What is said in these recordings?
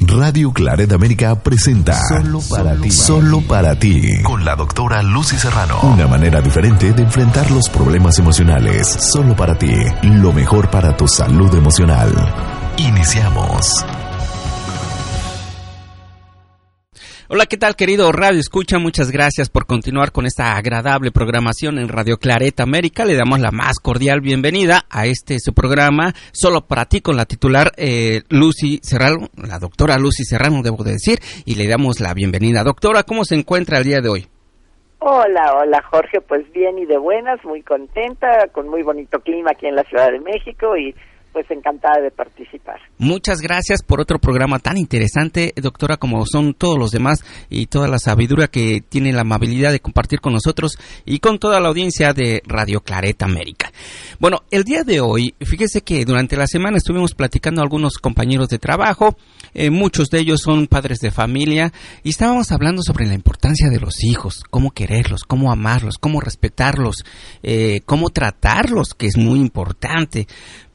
Radio Claret América presenta Solo para ti. Solo para ti. Con la doctora Lucy Serrano. Una manera diferente de enfrentar los problemas emocionales. Solo para ti. Lo mejor para tu salud emocional. Iniciamos. Hola, ¿qué tal querido Radio Escucha? Muchas gracias por continuar con esta agradable programación en Radio Clareta América. Le damos la más cordial bienvenida a este su programa, solo para ti con la titular eh, Lucy Serrano, la doctora Lucy Serrano debo de decir, y le damos la bienvenida. Doctora, ¿cómo se encuentra el día de hoy? Hola, hola Jorge, pues bien y de buenas, muy contenta, con muy bonito clima aquí en la Ciudad de México y pues encantada de participar. Muchas gracias por otro programa tan interesante, doctora, como son todos los demás y toda la sabiduría que tiene la amabilidad de compartir con nosotros y con toda la audiencia de Radio Clareta América. Bueno, el día de hoy, fíjese que durante la semana estuvimos platicando a algunos compañeros de trabajo, eh, muchos de ellos son padres de familia y estábamos hablando sobre la importancia de los hijos, cómo quererlos, cómo amarlos, cómo respetarlos, eh, cómo tratarlos, que es muy importante.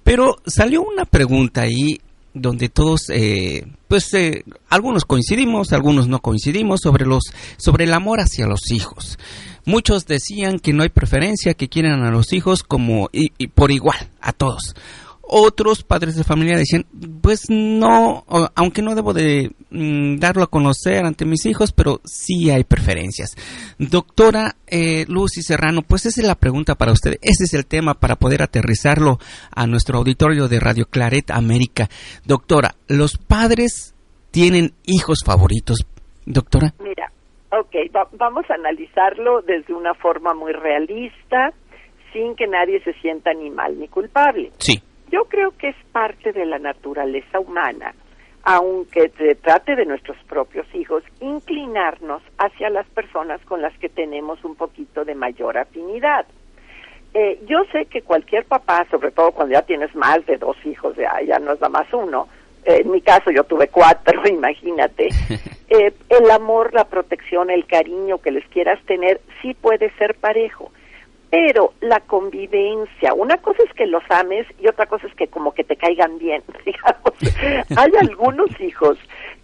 Pero salió una pregunta ahí donde todos, eh, pues, eh, algunos coincidimos, algunos no coincidimos sobre los, sobre el amor hacia los hijos. Muchos decían que no hay preferencia, que quieren a los hijos como y por igual a todos. Otros padres de familia decían, pues no, aunque no debo de mm, darlo a conocer ante mis hijos, pero sí hay preferencias. Doctora eh, Lucy Serrano, pues esa es la pregunta para usted, ese es el tema para poder aterrizarlo a nuestro auditorio de Radio Claret América. Doctora, ¿los padres tienen hijos favoritos? Doctora. Mira, ok, vamos a analizarlo desde una forma muy realista, sin que nadie se sienta ni mal ni culpable. Sí. Yo creo que es parte de la naturaleza humana, aunque se trate de nuestros propios hijos, inclinarnos hacia las personas con las que tenemos un poquito de mayor afinidad. Eh, yo sé que cualquier papá, sobre todo cuando ya tienes más de dos hijos, ya, ya no es nada más uno, eh, en mi caso yo tuve cuatro, imagínate, eh, el amor, la protección, el cariño que les quieras tener sí puede ser parejo pero la convivencia, una cosa es que los ames y otra cosa es que como que te caigan bien, digamos. Hay algunos hijos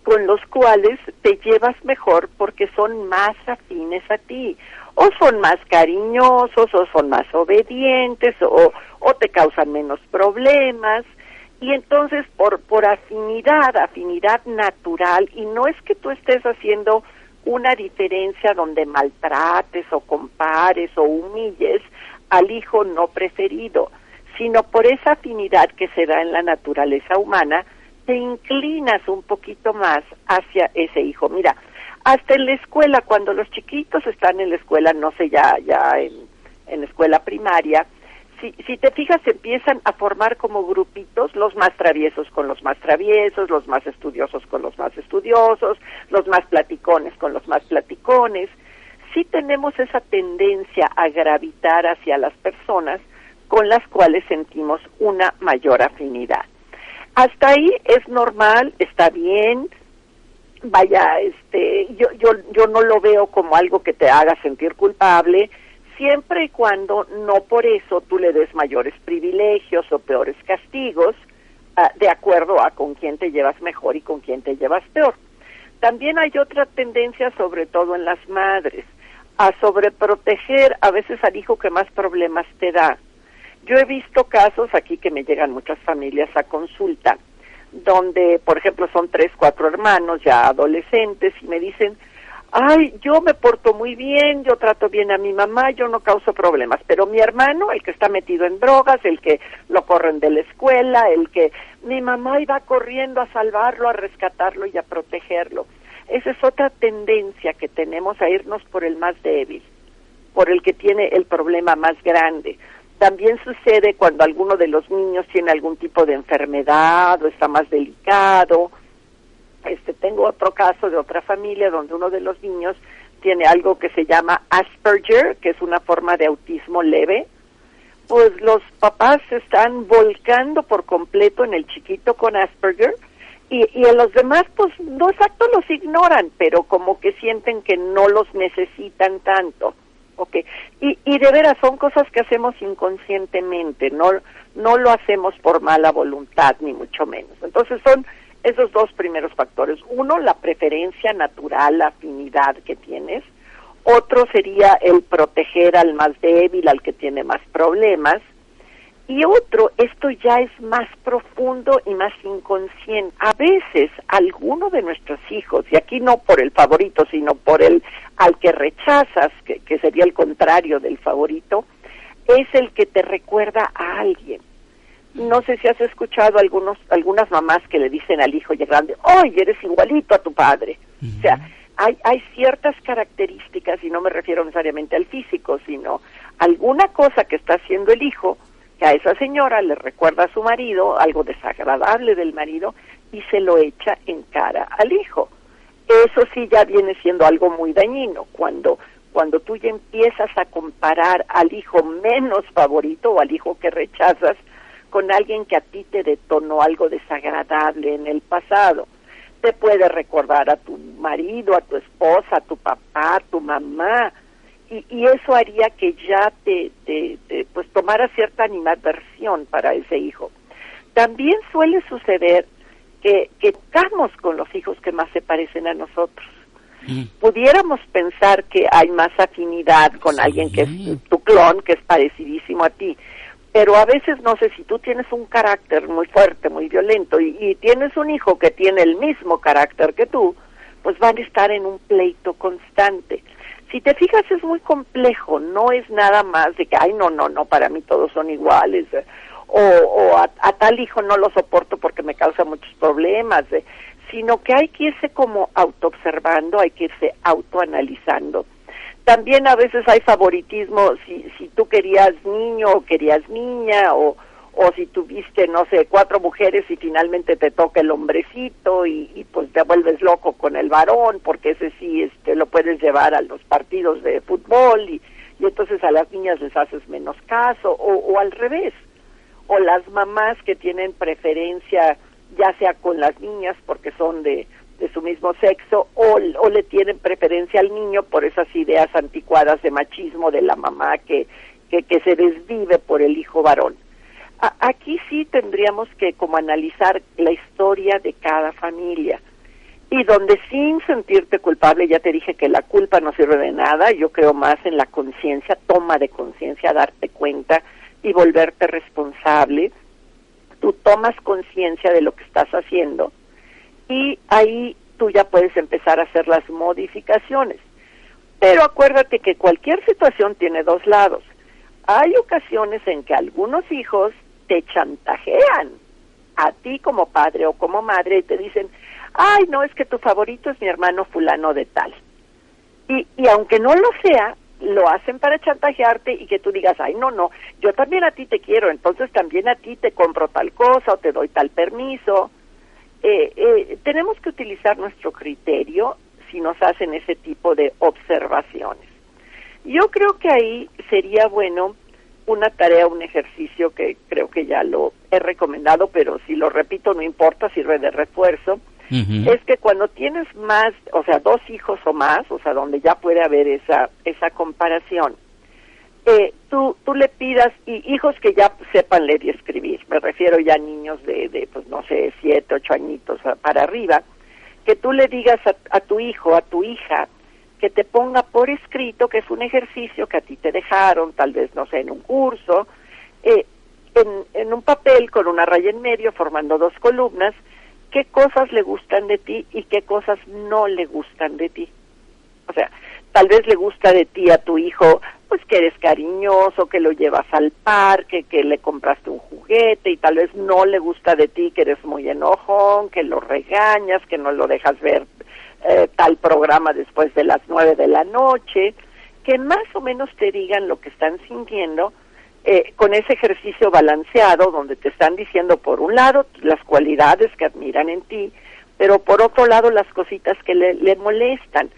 con los cuales te llevas mejor porque son más afines a ti, o son más cariñosos, o son más obedientes, o, o te causan menos problemas. Y entonces por, por afinidad, afinidad natural, y no es que tú estés haciendo una diferencia donde maltrates o compares o humilles al hijo no preferido, sino por esa afinidad que se da en la naturaleza humana, te inclinas un poquito más hacia ese hijo. Mira, hasta en la escuela, cuando los chiquitos están en la escuela, no sé, ya, ya en, en escuela primaria, si, te fijas, empiezan a formar como grupitos, los más traviesos con los más traviesos, los más estudiosos con los más estudiosos, los más platicones con los más platicones. Sí tenemos esa tendencia a gravitar hacia las personas con las cuales sentimos una mayor afinidad. Hasta ahí es normal, está bien, vaya, este, yo, yo, yo no lo veo como algo que te haga sentir culpable, siempre y cuando no por eso tú le des mayores privilegios o peores castigos, ah, de acuerdo a con quién te llevas mejor y con quién te llevas peor. También hay otra tendencia, sobre todo en las madres, a sobreproteger a veces al hijo que más problemas te da. Yo he visto casos aquí que me llegan muchas familias a consulta, donde, por ejemplo, son tres, cuatro hermanos ya adolescentes y me dicen, ay, yo me porto muy bien, yo trato bien a mi mamá, yo no causo problemas, pero mi hermano, el que está metido en drogas, el que lo corren de la escuela, el que mi mamá iba corriendo a salvarlo, a rescatarlo y a protegerlo. Esa es otra tendencia que tenemos a irnos por el más débil, por el que tiene el problema más grande. también sucede cuando alguno de los niños tiene algún tipo de enfermedad o está más delicado. Este, tengo otro caso de otra familia donde uno de los niños tiene algo que se llama Asperger, que es una forma de autismo leve. Pues los papás se están volcando por completo en el chiquito con Asperger y, y en los demás pues no exacto los ignoran, pero como que sienten que no los necesitan tanto. Okay. Y, y de veras son cosas que hacemos inconscientemente, no, no lo hacemos por mala voluntad, ni mucho menos. Entonces son esos dos primeros factores. Uno, la preferencia natural, la afinidad que tienes. Otro sería el proteger al más débil, al que tiene más problemas. Y otro, esto ya es más profundo y más inconsciente. A veces alguno de nuestros hijos, y aquí no por el favorito, sino por el al que rechazas, que, que sería el contrario del favorito, es el que te recuerda a alguien. No sé si has escuchado algunos, algunas mamás que le dicen al hijo ya grande, ¡ay, eres igualito a tu padre! O sea, hay, hay ciertas características, y no me refiero necesariamente al físico, sino alguna cosa que está haciendo el hijo que a esa señora le recuerda a su marido algo desagradable del marido y se lo echa en cara al hijo. Eso sí ya viene siendo algo muy dañino cuando cuando tú ya empiezas a comparar al hijo menos favorito o al hijo que rechazas con alguien que a ti te detonó algo desagradable en el pasado. Te puede recordar a tu marido, a tu esposa, a tu papá, a tu mamá, y, y eso haría que ya te, te, pues tomara cierta animadversión para ese hijo. También suele suceder que, que estamos con los hijos que más se parecen a nosotros. Mm. Pudiéramos pensar que hay más afinidad con alguien que es tu clon, que es parecidísimo a ti, pero a veces no sé si tú tienes un carácter muy fuerte, muy violento, y, tienes un hijo que tiene el mismo carácter que tú, pues van a estar en un pleito constante si te fijas es muy complejo, no es nada más de que, ay, no, no, no, para mí todos son iguales, eh, o, o a, tal hijo no lo soporto porque me causa muchos problemas, eh, sino que hay que irse como autoobservando, hay que irse autoanalizando. También a veces hay favoritismo, si, si tú querías niño o querías niña, o, o si tuviste, no sé, cuatro mujeres y finalmente te toca el hombrecito y, pues te vuelves loco con el varón, porque ese sí este, lo puedes llevar a los partidos de fútbol y, y entonces a las niñas les haces menos caso, o, o al revés, o las mamás que tienen preferencia ya sea con las niñas porque son de, de su mismo sexo o, o le tienen preferencia al niño por esas ideas anticuadas de machismo de la mamá que, que, se desvive por el hijo varón aquí sí tendríamos que como analizar la historia de cada familia y donde sin sentirte culpable, ya te dije que la culpa no sirve de nada, yo creo más en la conciencia, toma de conciencia, darte cuenta y volverte responsable. Tú tomas conciencia de lo que estás haciendo y ahí tú ya puedes empezar a hacer las modificaciones. Pero acuérdate que cualquier situación tiene dos lados. Hay ocasiones en que algunos hijos te chantajean a ti como padre o como madre y te dicen, ay, no, es que tu favorito es mi hermano fulano de tal. Y, y aunque no lo sea, lo hacen para chantajearte y que tú digas, ay, no, no, yo también a ti te quiero, entonces también a ti te compro tal cosa o te doy tal permiso. Eh, eh, tenemos que utilizar nuestro criterio si nos hacen ese tipo de observaciones. Yo creo que ahí sería bueno una tarea, un ejercicio que creo que ya lo he recomendado, pero si lo repito no importa, sirve de refuerzo, es que cuando tienes más, o sea, dos hijos o más, o sea, donde ya puede haber esa, esa comparación, eh, tú, tú le pidas, y hijos que ya sepan leer y escribir, me refiero ya a niños de, de pues no sé, siete, ocho añitos para arriba, que tú le digas a tu hijo, a tu hija, que te ponga por escrito, que es un ejercicio que a ti te dejaron, tal vez, no sé, en un curso, eh, en, en un papel con una raya en medio, formando dos columnas, qué cosas le gustan de ti y qué cosas no le gustan de ti. O sea, tal vez le gusta de ti a tu hijo, pues que eres cariñoso, que lo llevas al parque, que le compraste un juguete y tal vez no le gusta de ti que eres muy enojón, que lo regañas, que no lo dejas ver eh, tal programa después de las nueve de la noche, que más o menos te digan lo que están sintiendo eh, con ese ejercicio balanceado donde te están diciendo por un lado las cualidades que admiran en ti, pero por otro lado las cositas que le, le molestan.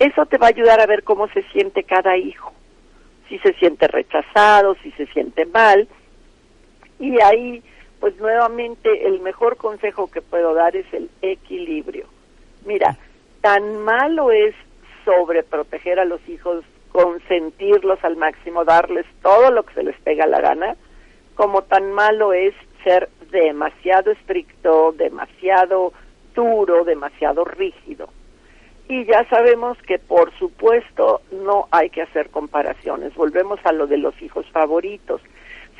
Eso te va a ayudar a ver cómo se siente cada hijo, si se siente rechazado, si se siente mal. Y ahí, pues nuevamente, el mejor consejo que puedo dar es el equilibrio. Mira, tan malo es sobreproteger a los hijos, consentirlos al máximo, darles todo lo que se les pega la gana, como tan malo es ser demasiado estricto, demasiado duro, demasiado rígido. Y ya sabemos que por supuesto no hay que hacer comparaciones. Volvemos a lo de los hijos favoritos.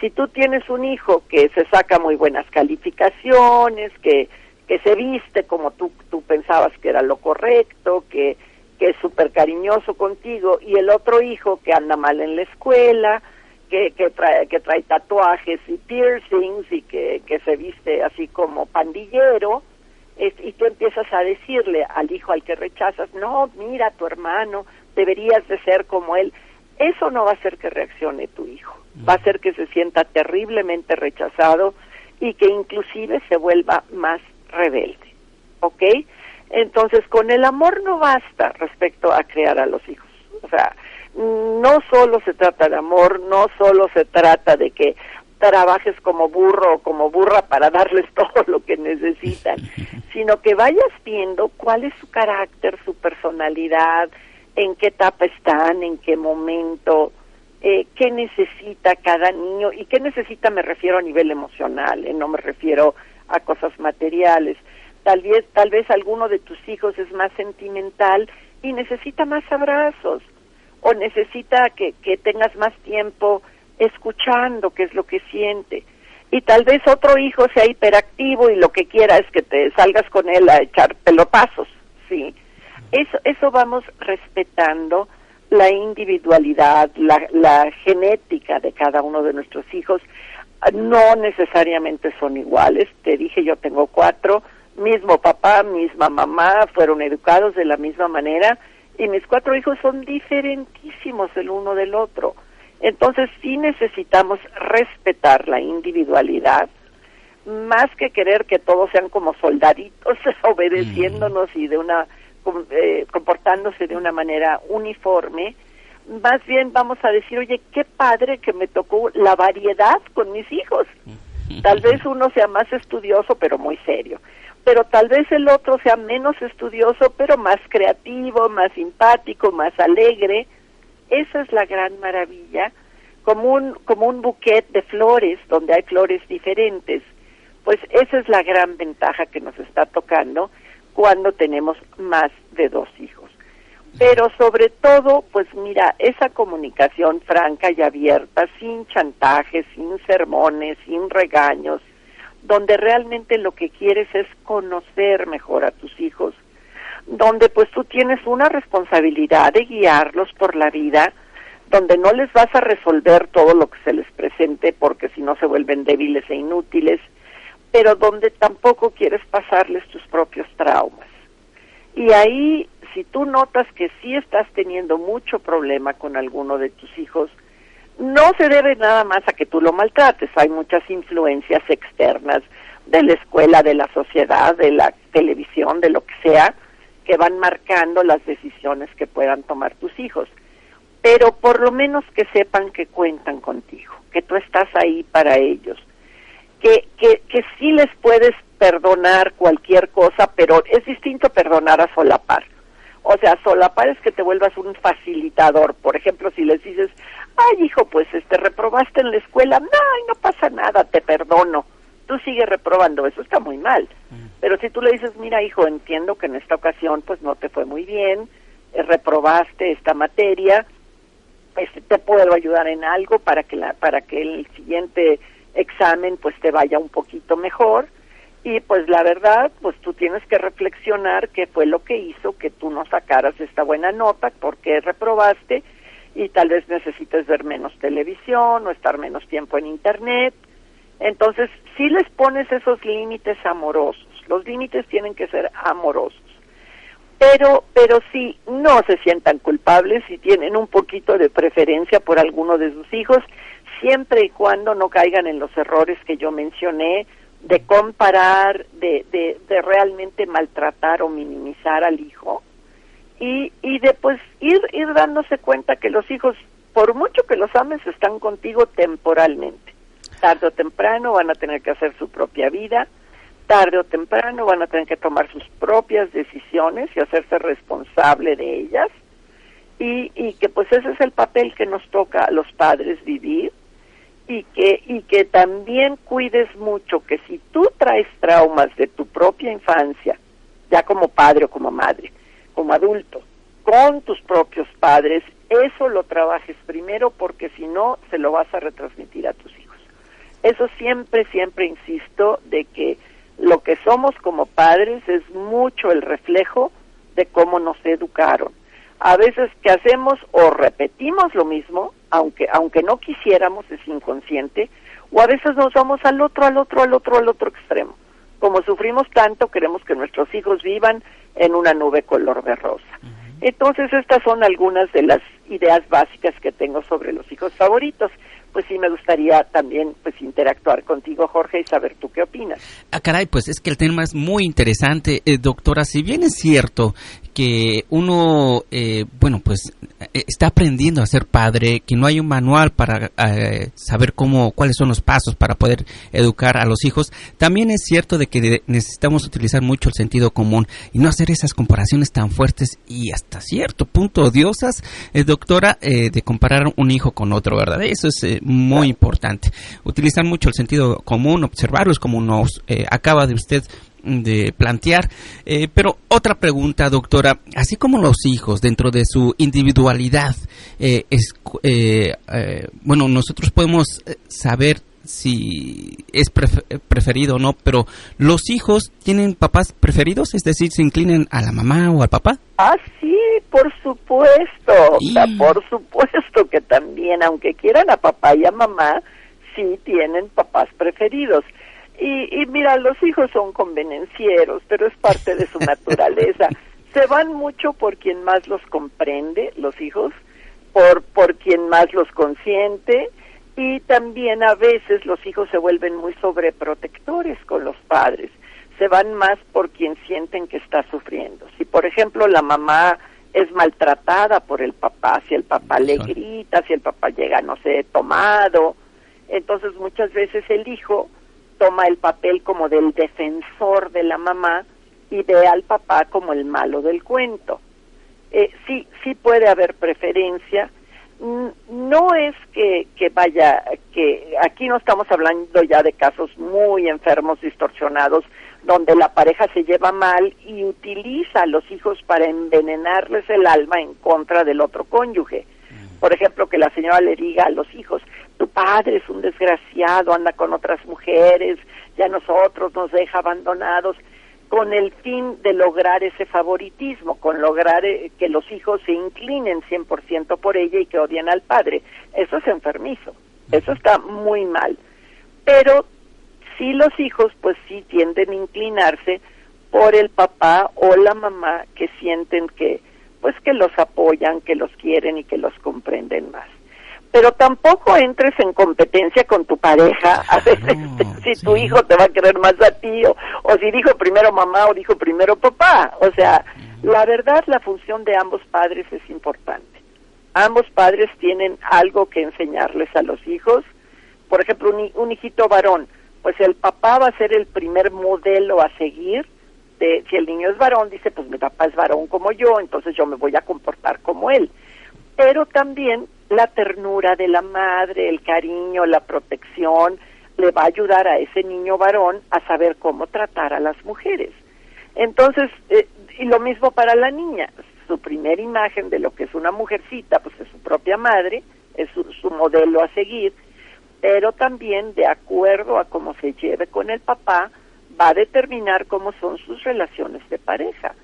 Si tú tienes un hijo que se saca muy buenas calificaciones, que, que se viste como tú, tú pensabas que era lo correcto, que, que es súper cariñoso contigo, y el otro hijo que anda mal en la escuela, que, que, trae, que trae tatuajes y piercings y que, que se viste así como pandillero, y tú empiezas a decirle al hijo al que rechazas, no, mira, tu hermano, deberías de ser como él, eso no va a hacer que reaccione tu hijo, va a hacer que se sienta terriblemente rechazado y que inclusive se vuelva más rebelde, ¿ok? Entonces, con el amor no basta respecto a crear a los hijos, o sea, no solo se trata de amor, no solo se trata de que trabajes como burro o como burra para darles todo lo que necesitan, sino que vayas viendo cuál es su carácter, su personalidad, en qué etapa están, en qué momento, eh, qué necesita cada niño y qué necesita me refiero a nivel emocional, eh, no me refiero a cosas materiales. Tal vez, tal vez alguno de tus hijos es más sentimental y necesita más abrazos o necesita que, que tengas más tiempo escuchando qué es lo que siente. Y tal vez otro hijo sea hiperactivo y lo que quiera es que te salgas con él a echar pelotazos, ¿sí? Eso, eso vamos respetando la individualidad, la, la genética de cada uno de nuestros hijos. No necesariamente son iguales. Te dije, yo tengo cuatro, mismo papá, misma mamá, fueron educados de la misma manera y mis cuatro hijos son diferentísimos el uno del otro. Entonces sí necesitamos respetar la individualidad, más que querer que todos sean como soldaditos obedeciéndonos y de una eh, comportándose de una manera uniforme. Más bien vamos a decir, oye, qué padre que me tocó la variedad con mis hijos. Tal vez uno sea más estudioso, pero muy serio. Pero tal vez el otro sea menos estudioso, pero más creativo, más simpático, más alegre esa es la gran maravilla, como un, como un buquet de flores, donde hay flores diferentes. Pues esa es la gran ventaja que nos está tocando cuando tenemos más de dos hijos. Pero sobre todo, pues mira, esa comunicación franca y abierta, sin chantajes, sin sermones, sin regaños, donde realmente lo que quieres es conocer mejor a tus hijos, donde pues tú tienes una responsabilidad de guiarlos por la vida, donde no les vas a resolver todo lo que se les presente porque si no se vuelven débiles e inútiles, pero donde tampoco quieres pasarles tus propios traumas. Y ahí, si tú notas que sí estás teniendo mucho problema con alguno de tus hijos, no se debe nada más a que tú lo maltrates, hay muchas influencias externas de la escuela, de la sociedad, de la televisión, de lo que sea, que van marcando las decisiones que puedan tomar tus hijos. Pero por lo menos que sepan que cuentan contigo, que tú estás ahí para ellos, que, que, que sí les puedes perdonar cualquier cosa, pero es distinto perdonar a solapar. O sea, solapar es que te vuelvas un facilitador. Por ejemplo, si les dices, ay hijo, pues este reprobaste en la escuela, no, no pasa nada, te perdono. Tú sigues reprobando, eso está muy mal. Pero si tú le dices, mira hijo, entiendo que en esta ocasión pues no te fue muy bien, eh, reprobaste esta materia, este, te puedo ayudar en algo para que la, para que el siguiente examen pues te vaya un poquito mejor y pues la verdad pues tú tienes que reflexionar qué fue lo que hizo que tú no sacaras esta buena nota, por qué reprobaste y tal vez necesites ver menos televisión o estar menos tiempo en internet. Entonces, si les pones esos límites amorosos, los límites tienen que ser amorosos. Pero, pero si no se sientan culpables, si tienen un poquito de preferencia por alguno de sus hijos, siempre y cuando no caigan en los errores que yo mencioné de comparar, de, de, de realmente maltratar o minimizar al hijo y, y de pues ir, ir dándose cuenta que los hijos, por mucho que los ames, están contigo temporalmente. Tarde o temprano van a tener que hacer su propia vida, tarde o temprano van a tener que tomar sus propias decisiones y hacerse responsable de ellas. Y, que pues ese es el papel que nos toca a los padres vivir y que y que también cuides mucho que si tú traes traumas de tu propia infancia ya como padre o como madre como adulto con tus propios padres eso lo trabajes primero porque si no se lo vas a retransmitir a tus eso siempre siempre insisto de que lo que somos como padres es mucho el reflejo de cómo nos educaron a veces que hacemos o repetimos lo mismo, aunque aunque no quisiéramos, es inconsciente, o a veces nos vamos al otro, al otro, al otro, al otro extremo. Como sufrimos tanto, queremos que nuestros hijos vivan en una nube color de rosa. Entonces, estas son algunas de las ideas básicas que tengo sobre los hijos favoritos pues sí me gustaría también pues interactuar contigo Jorge y saber tú qué opinas. Ah, caray, pues es que el tema es muy interesante, eh, doctora. Si bien es cierto que uno, eh, bueno, pues eh, está aprendiendo a ser padre, que no hay un manual para saber cómo, cuáles son los pasos para poder educar a los hijos, también es cierto de que necesitamos utilizar mucho el sentido común y no hacer esas comparaciones tan fuertes y hasta cierto punto odiosas, doctora, de comparar un hijo con otro, ¿verdad? Eso es muy importante. Utilizar mucho el sentido común, observarlos como nos eh, acaba de usted de plantear. Eh, pero otra pregunta, doctora, así como los hijos dentro de su individualidad, eh, es, bueno, nosotros podemos saber si es preferido o no, pero los hijos tienen papás preferidos, es decir, se inclinan a la mamá o al papá. Ah, sí, por supuesto, por supuesto que también, aunque quieran a papá y a mamá, sí tienen papás preferidos. Y, y mira, los hijos son convenencieros, pero es parte de su naturaleza. Se van mucho por quien más los comprende, los hijos, por, por quien más los consiente, y también a veces los hijos se vuelven muy sobreprotectores con los padres, se van más por quien sienten que está sufriendo. Si por ejemplo la mamá es maltratada por el papá, si el papá le grita, si el papá llega, no sé, tomado, entonces muchas veces el hijo toma el papel como del defensor de la mamá y ve al papá como el malo del cuento. Eh, sí, sí puede haber preferencia, no es que, que vaya, que aquí no estamos hablando ya de casos muy enfermos, distorsionados, donde la pareja se lleva mal y utiliza a los hijos para envenenarles el alma en contra del otro cónyuge. Por ejemplo, que la señora le diga a los hijos, tu padre es un desgraciado, anda con otras mujeres, ya nosotros nos deja abandonados con el fin de lograr ese favoritismo, con lograr eh, que los hijos se inclinen 100% por ella y que odien al padre. Eso es enfermizo, eso está muy mal. Pero sí los hijos pues sí tienden a inclinarse por el papá o la mamá que sienten que pues que los apoyan, que los quieren y que los comprenden más pero tampoco entres en competencia con tu pareja. A veces si tu hijo te va a querer más a ti o, si dijo primero mamá o dijo primero papá. O sea la verdad la función de ambos padres es importante. Ambos padres tienen algo que enseñarles a los hijos. Por ejemplo un, un hijito varón pues el papá va a ser el primer modelo a seguir de, si el niño es varón dice pues mi papá es varón como yo entonces yo me voy a comportar como él pero también la ternura de la madre, el cariño, la protección, le va a ayudar a ese niño varón a saber cómo tratar a las mujeres. Entonces, eh, y lo mismo para la niña, su primera imagen de lo que es una mujercita, pues es su propia madre, es su, su modelo a seguir, pero también de acuerdo a cómo se lleve con el papá, va a determinar cómo son sus relaciones de pareja.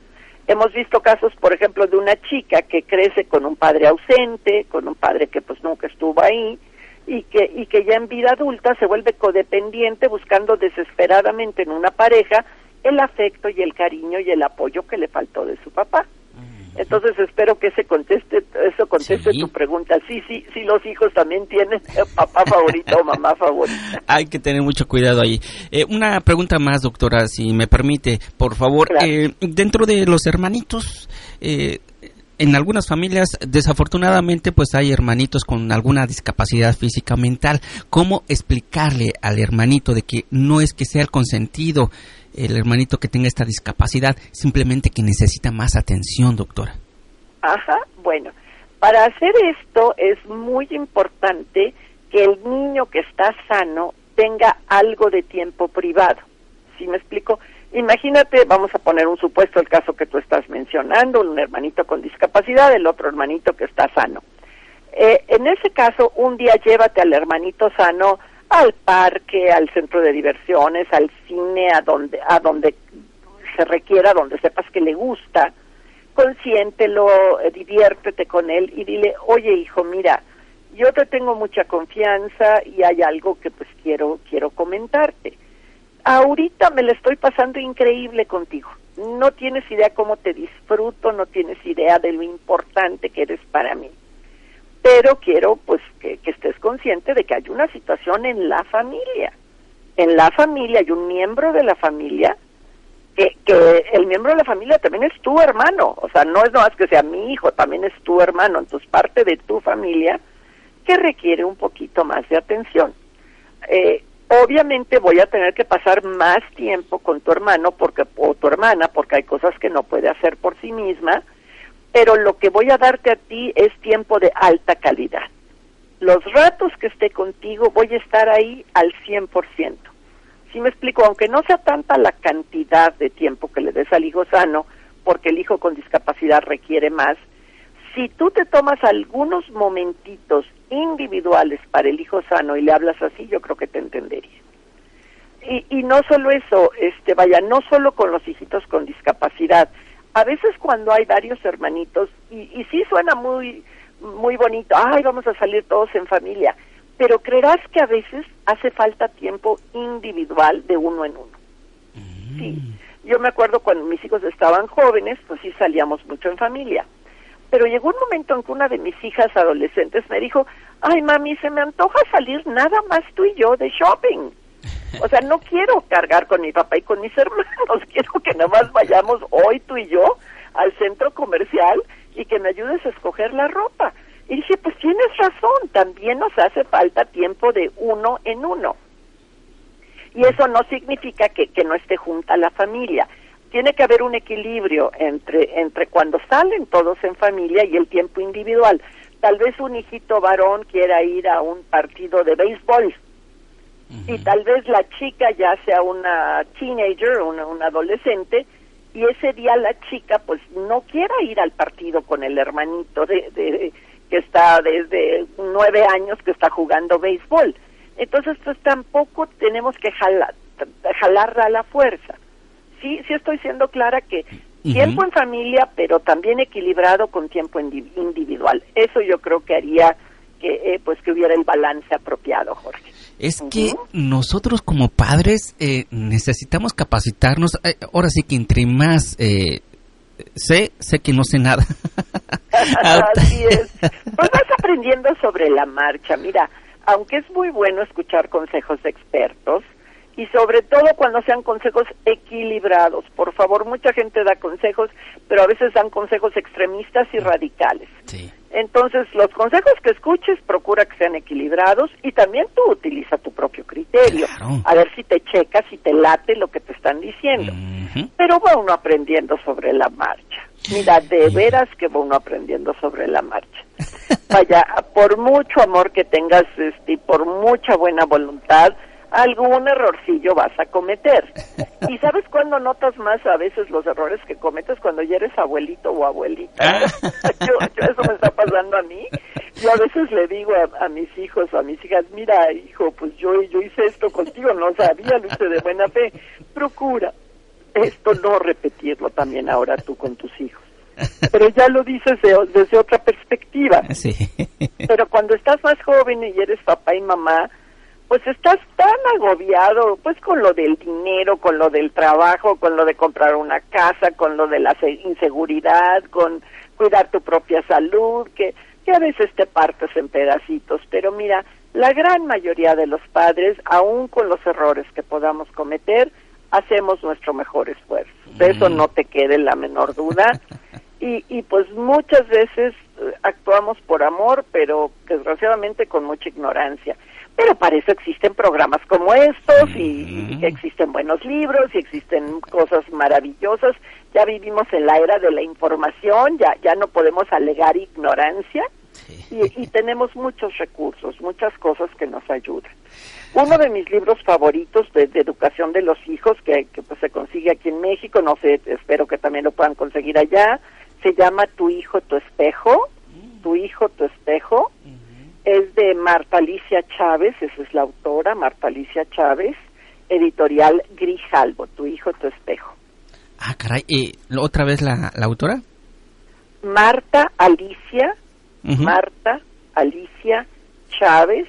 Hemos visto casos, por ejemplo, de una chica que crece con un padre ausente, con un padre que pues nunca estuvo ahí y que y que ya en vida adulta se vuelve codependiente buscando desesperadamente en una pareja el afecto y el cariño y el apoyo que le faltó de su papá. Entonces espero que ese conteste, eso conteste tu pregunta. Sí, sí, sí, los hijos también tienen papá favorito o mamá favorita. Hay que tener mucho cuidado ahí. Eh, una pregunta más, doctora, si me permite, por favor. Eh, dentro de los hermanitos, eh, en algunas familias, desafortunadamente, pues hay hermanitos con alguna discapacidad física mental. ¿Cómo explicarle al hermanito de que no es que sea el consentido el hermanito que tenga esta discapacidad, simplemente que necesita más atención, doctora? Ajá, bueno, para hacer esto es muy importante que el niño que está sano tenga algo de tiempo privado. ¿Sí me explico? Imagínate, vamos a poner un supuesto, el caso que tú estás mencionando, un hermanito con discapacidad, el otro hermanito que está sano. Eh, en ese caso, un día llévate al hermanito sano al parque, al centro de diversiones, al cine, a donde, a donde se requiera, donde sepas que le gusta, consiéntelo, eh, diviértete con él y dile, oye hijo, mira, yo te tengo mucha confianza y hay algo que pues quiero, quiero comentarte ahorita me la estoy pasando increíble contigo. No tienes idea cómo te disfruto, no tienes idea de lo importante que eres para mí. Pero quiero pues que, estés consciente de que hay una situación en la familia. En la familia hay un miembro de la familia que, que el miembro de la familia también es tu hermano. O sea, no es más que sea mi hijo, también es tu hermano. Entonces parte de tu familia que requiere un poquito más de atención. Eh, Obviamente voy a tener que pasar más tiempo con tu hermano porque o tu hermana porque hay cosas que no puede hacer por sí misma, pero lo que voy a darte a ti es tiempo de alta calidad. Los ratos que esté contigo voy a estar ahí al 100%. Si me explico, aunque no sea tanta la cantidad de tiempo que le des al hijo sano, porque el hijo con discapacidad requiere más, si tú te tomas algunos momentitos individuales para el hijo sano y le hablas así, yo creo que te entendería. Y, y no solo eso, este, vaya, no solo con los hijitos con discapacidad, a veces cuando hay varios hermanitos, y, y sí suena muy, muy bonito, ay, vamos a salir todos en familia, pero creerás que a veces hace falta tiempo individual de uno en uno. Sí, mm. yo me acuerdo cuando mis hijos estaban jóvenes, pues sí salíamos mucho en familia pero llegó un momento en que una de mis hijas adolescentes me dijo, ay mami, se me antoja salir nada más tú y yo de shopping. O sea, no quiero cargar con mi papá y con mis hermanos, quiero que nada más vayamos hoy tú y yo al centro comercial y que me ayudes a escoger la ropa. Y dije, pues tienes razón, también nos hace falta tiempo de uno en uno. Y eso no significa que, que no esté junta la familia tiene que haber un equilibrio entre, entre cuando salen todos en familia y el tiempo individual. Tal vez un hijito varón quiera ir a un partido de béisbol y tal vez la chica ya sea una teenager, una, una adolescente, y ese día la chica pues no quiera ir al partido con el hermanito de, de que está desde nueve años que está jugando béisbol. Entonces pues tampoco tenemos que jalar, jalarla a la fuerza sí, sí estoy siendo clara que tiempo en familia, pero también equilibrado con tiempo individual. Eso yo creo que haría que eh, pues que hubiera el balance apropiado, Jorge. Es que nosotros como padres eh, necesitamos capacitarnos. Eh, ahora sí que entre más sé, sé que no sé nada. Así es. Pues vas aprendiendo sobre la marcha. Mira, aunque es muy bueno escuchar consejos de expertos, y sobre todo cuando sean consejos equilibrados. Por favor, mucha gente da consejos, pero a veces dan consejos extremistas y radicales. Entonces, los consejos que escuches, procura que sean equilibrados y también tú utiliza tu propio criterio. A ver si te checas, si te late lo que te están diciendo. Pero va uno aprendiendo sobre la marcha. Mira, de veras que va uno aprendiendo sobre la marcha. Vaya, por mucho amor que tengas este, y por mucha buena voluntad, algún errorcillo vas a cometer. ¿Y sabes cuándo notas más a veces los errores que cometes? Cuando ya eres abuelito o abuelita. Ah. yo, eso me está pasando a mí. Yo a veces le digo a, mis hijos o a mis hijas, mira, hijo, pues yo, yo hice esto contigo, no sabía, lo hice de buena fe. Procura esto no repetirlo también ahora tú con tus hijos. Pero ya lo dices desde otra perspectiva. Sí. Pero cuando estás más joven y eres papá y mamá, pues estás tan agobiado, pues con lo del dinero, con lo del trabajo, con lo de comprar una casa, con lo de la inseguridad, con, cuidar tu propia salud, que, que a veces te partes en pedacitos, pero mira, la gran mayoría de los padres, aun con los errores que podamos cometer, hacemos nuestro mejor esfuerzo. De eso mm. no te quede la menor duda. Y, y pues muchas veces eh, actuamos por amor, pero desgraciadamente con mucha ignorancia. Pero para eso existen programas como estos y, existen buenos libros y existen cosas maravillosas. Ya vivimos en la era de la información, ya, ya no podemos alegar ignorancia. Y, tenemos muchos recursos, muchas cosas que nos ayudan. Uno de mis libros favoritos de, educación de los hijos, que, pues, se consigue aquí en México, no sé, espero que también lo puedan conseguir allá, se llama Tu hijo, tu espejo, Tu hijo, tu espejo, es de Marta Alicia Chávez, esa es la autora, Marta Alicia Chávez, editorial Grijalbo, Tu hijo, tu espejo. Ah, caray, ¿y otra vez la, la autora? Marta Alicia Marta Alicia Chávez,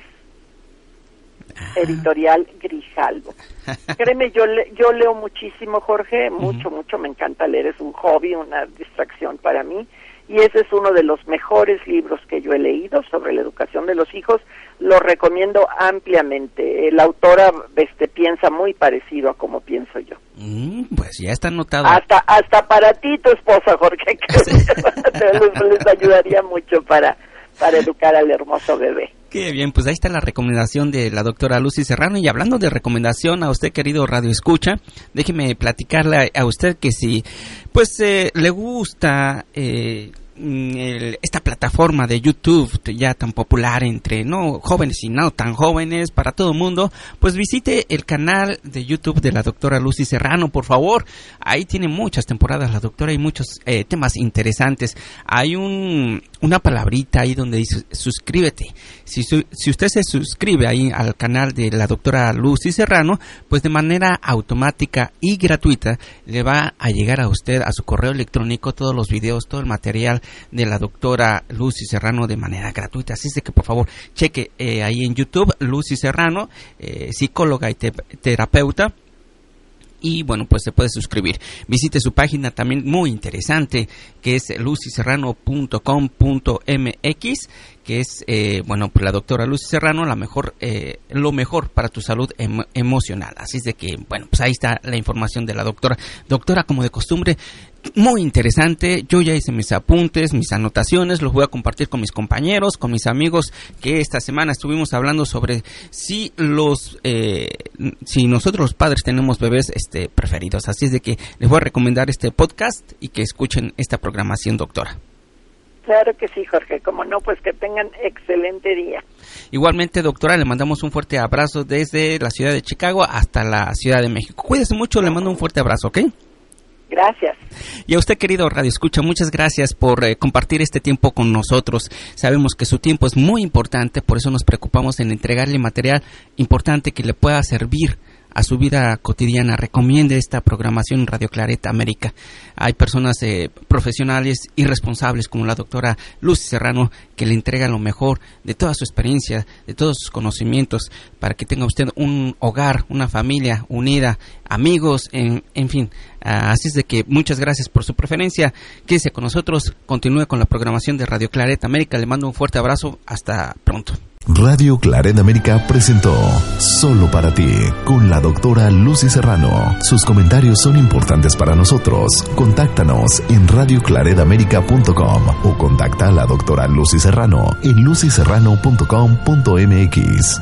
ah. editorial Grijalvo. Créeme, yo, yo leo muchísimo, Jorge, mucho, mucho, me encanta leer, es un hobby, una distracción para mí, y ese es uno de los mejores libros que yo he leído sobre la educación de los hijos, lo recomiendo ampliamente. La autora este, piensa muy parecido a como pienso yo. Mm, pues ya está anotado. Hasta, hasta para ti, tu esposa, Jorge, que les, ayudaría mucho para, para educar al hermoso bebé. Qué bien, pues ahí está la recomendación de la doctora Lucy Serrano. Y hablando de recomendación a usted, querido Radio Escucha, déjeme platicarle a, usted que si pues eh, le gusta eh, Mm, esta plataforma de YouTube ya tan popular entre no jóvenes y no tan jóvenes para todo el mundo, pues visite el canal de YouTube de la doctora Lucy Serrano, por favor. Ahí tiene muchas temporadas la doctora y muchos eh, temas interesantes. Hay un, una palabrita ahí donde dice suscríbete. Si, si usted se suscribe ahí al canal de la doctora Lucy Serrano, pues de manera automática y gratuita le va a llegar a usted a su correo electrónico todos los videos, todo el material de la doctora Lucy Serrano de manera gratuita. Así es que por favor cheque eh, ahí en YouTube Lucy Serrano, eh, psicóloga y terapeuta y bueno, pues se puede suscribir. Visite su página también muy interesante que es lucyserrano.com.mx que es eh, bueno pues la doctora Lucy Serrano la mejor eh, lo mejor para tu salud emocional así es de que bueno pues ahí está la información de la doctora doctora como de costumbre muy interesante. Yo ya hice mis apuntes, mis anotaciones, los voy a compartir con mis compañeros, con mis amigos, que esta semana estuvimos hablando sobre si los, eh, si nosotros los padres tenemos bebés este, preferidos. Así es de que les voy a recomendar este podcast y que escuchen esta programación, doctora. Claro que sí, Jorge. Como no, pues que tengan excelente día. Igualmente, doctora, le mandamos un fuerte abrazo desde la ciudad de Chicago hasta la ciudad de México. Cuídese mucho, le mando un fuerte abrazo, ¿ok? Gracias. Y a usted, querido Radio Escucha, muchas gracias por eh, compartir este tiempo con nosotros. Sabemos que su tiempo es muy importante, por eso nos preocupamos en entregarle material importante que le pueda servir a su vida cotidiana. Recomiende esta programación Radio Clareta América. Hay personas eh, profesionales y responsables como la doctora Lucy Serrano que le entrega lo mejor de toda su experiencia, de todos sus conocimientos para que tenga usted un hogar, una familia unida, amigos, en, en fin. Ah, así es de que muchas gracias por su preferencia. Quédese con nosotros, continúe con la programación de Radio Clareta América. Le mando un fuerte abrazo. Hasta pronto. Radio Claret América presentó Solo para ti con la doctora Lucy Serrano. Sus comentarios son importantes para nosotros. Contáctanos en radioclaredamerica.com o contacta a la doctora Lucy Serrano en lucyserrano.com.mx.